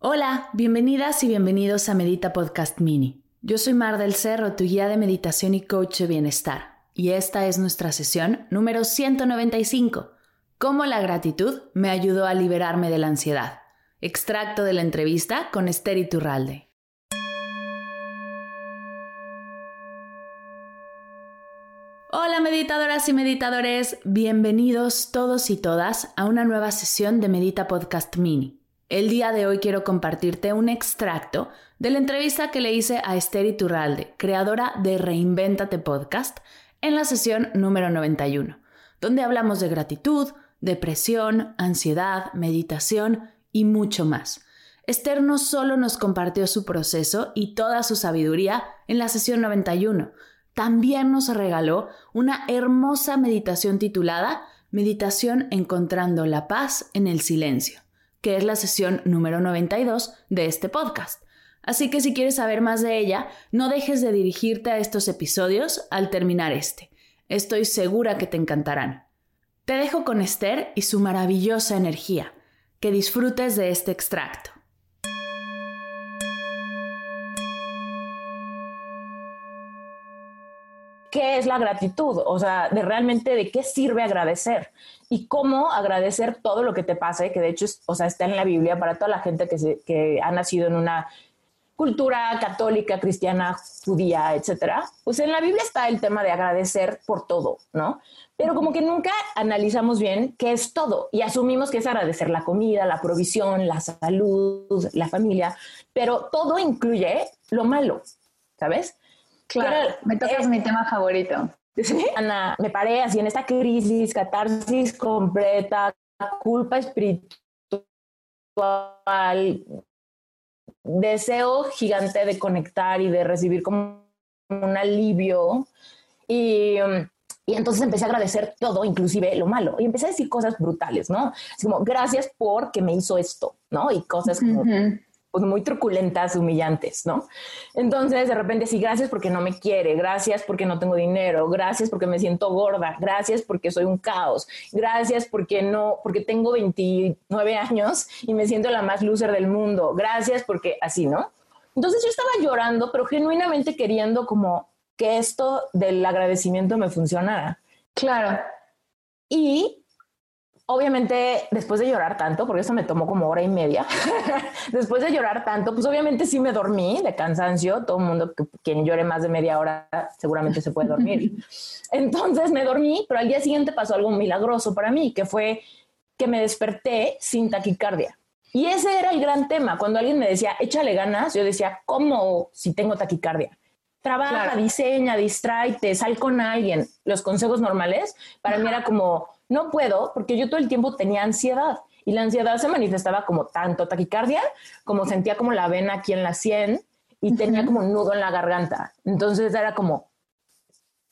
Hola, bienvenidas y bienvenidos a Medita Podcast Mini. Yo soy Mar del Cerro, tu guía de meditación y coach de bienestar. Y esta es nuestra sesión número 195. Cómo la gratitud me ayudó a liberarme de la ansiedad. Extracto de la entrevista con Esther Iturralde. Hola meditadoras y meditadores, bienvenidos todos y todas a una nueva sesión de Medita Podcast Mini. El día de hoy quiero compartirte un extracto de la entrevista que le hice a Esther Iturralde, creadora de Reinvéntate Podcast, en la sesión número 91, donde hablamos de gratitud, depresión, ansiedad, meditación y mucho más. Esther no solo nos compartió su proceso y toda su sabiduría en la sesión 91, también nos regaló una hermosa meditación titulada Meditación encontrando la paz en el silencio, que es la sesión número 92 de este podcast. Así que si quieres saber más de ella, no dejes de dirigirte a estos episodios al terminar este. Estoy segura que te encantarán. Te dejo con Esther y su maravillosa energía. Que disfrutes de este extracto. qué es la gratitud, o sea, de realmente de qué sirve agradecer y cómo agradecer todo lo que te pase, que de hecho, o sea, está en la Biblia para toda la gente que, que ha nacido en una cultura católica, cristiana, judía, etcétera. Pues en la Biblia está el tema de agradecer por todo, ¿no? Pero como que nunca analizamos bien qué es todo y asumimos que es agradecer la comida, la provisión, la salud, la familia, pero todo incluye lo malo, ¿sabes? Claro, me tocas eh, mi tema favorito. ¿Sí? Ana, me paré así en esta crisis, catarsis completa, culpa espiritual, deseo gigante de conectar y de recibir como un alivio. Y, y entonces empecé a agradecer todo, inclusive lo malo. Y empecé a decir cosas brutales, ¿no? Así como, gracias porque me hizo esto, ¿no? Y cosas como... Uh -huh pues muy truculentas, humillantes, ¿no? Entonces, de repente, sí, gracias porque no me quiere, gracias porque no tengo dinero, gracias porque me siento gorda, gracias porque soy un caos, gracias porque no, porque tengo 29 años y me siento la más loser del mundo, gracias porque así, ¿no? Entonces yo estaba llorando, pero genuinamente queriendo como que esto del agradecimiento me funcionara. Claro. Y obviamente después de llorar tanto, porque eso me tomó como hora y media, después de llorar tanto, pues obviamente sí me dormí de cansancio, todo el mundo, quien llore más de media hora seguramente se puede dormir. Entonces me dormí, pero al día siguiente pasó algo milagroso para mí, que fue que me desperté sin taquicardia. Y ese era el gran tema. Cuando alguien me decía, échale ganas, yo decía, ¿cómo si tengo taquicardia? Trabaja, claro. diseña, distráete, sal con alguien. Los consejos normales para Ajá. mí era como, no puedo, porque yo todo el tiempo tenía ansiedad y la ansiedad se manifestaba como tanto taquicardia, como sentía como la vena aquí en la sien y tenía como un nudo en la garganta. Entonces era como,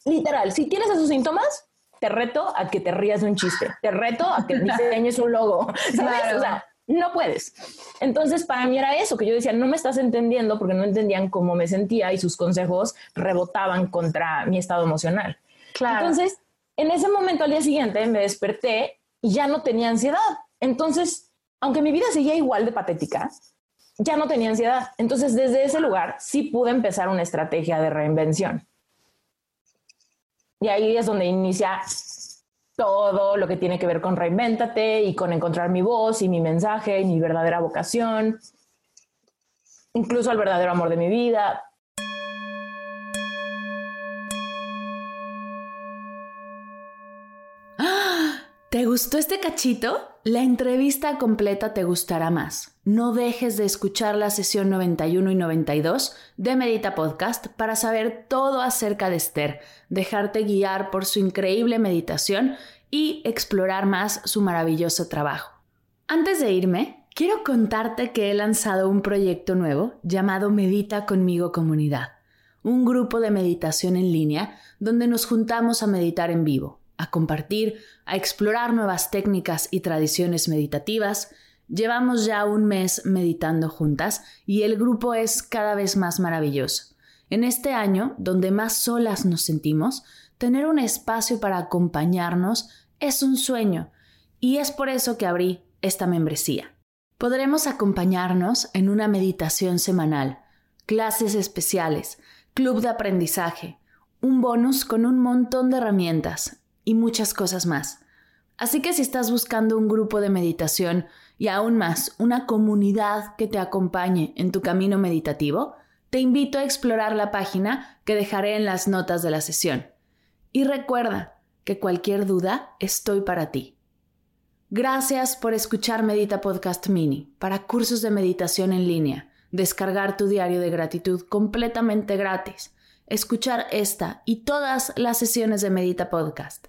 literal, si tienes esos síntomas, te reto a que te rías de un chiste, te reto a que diseñes un logo, ¿sabes? Claro. O sea, no puedes. Entonces, para mí era eso, que yo decía, no me estás entendiendo porque no entendían cómo me sentía y sus consejos rebotaban contra mi estado emocional. Claro. Entonces, en ese momento al día siguiente me desperté y ya no tenía ansiedad. Entonces, aunque mi vida seguía igual de patética, ya no tenía ansiedad. Entonces, desde ese lugar sí pude empezar una estrategia de reinvención. Y ahí es donde inicia todo lo que tiene que ver con reinvéntate y con encontrar mi voz y mi mensaje y mi verdadera vocación, incluso el verdadero amor de mi vida. ¿Te gustó este cachito? La entrevista completa te gustará más. No dejes de escuchar la sesión 91 y 92 de Medita Podcast para saber todo acerca de Esther, dejarte guiar por su increíble meditación y explorar más su maravilloso trabajo. Antes de irme, quiero contarte que he lanzado un proyecto nuevo llamado Medita conmigo comunidad, un grupo de meditación en línea donde nos juntamos a meditar en vivo, a compartir, a explorar nuevas técnicas y tradiciones meditativas. Llevamos ya un mes meditando juntas y el grupo es cada vez más maravilloso. En este año, donde más solas nos sentimos, tener un espacio para acompañarnos es un sueño y es por eso que abrí esta membresía. Podremos acompañarnos en una meditación semanal, clases especiales, club de aprendizaje, un bonus con un montón de herramientas y muchas cosas más. Así que si estás buscando un grupo de meditación y aún más una comunidad que te acompañe en tu camino meditativo, te invito a explorar la página que dejaré en las notas de la sesión. Y recuerda que cualquier duda estoy para ti. Gracias por escuchar Medita Podcast Mini para cursos de meditación en línea, descargar tu diario de gratitud completamente gratis, escuchar esta y todas las sesiones de Medita Podcast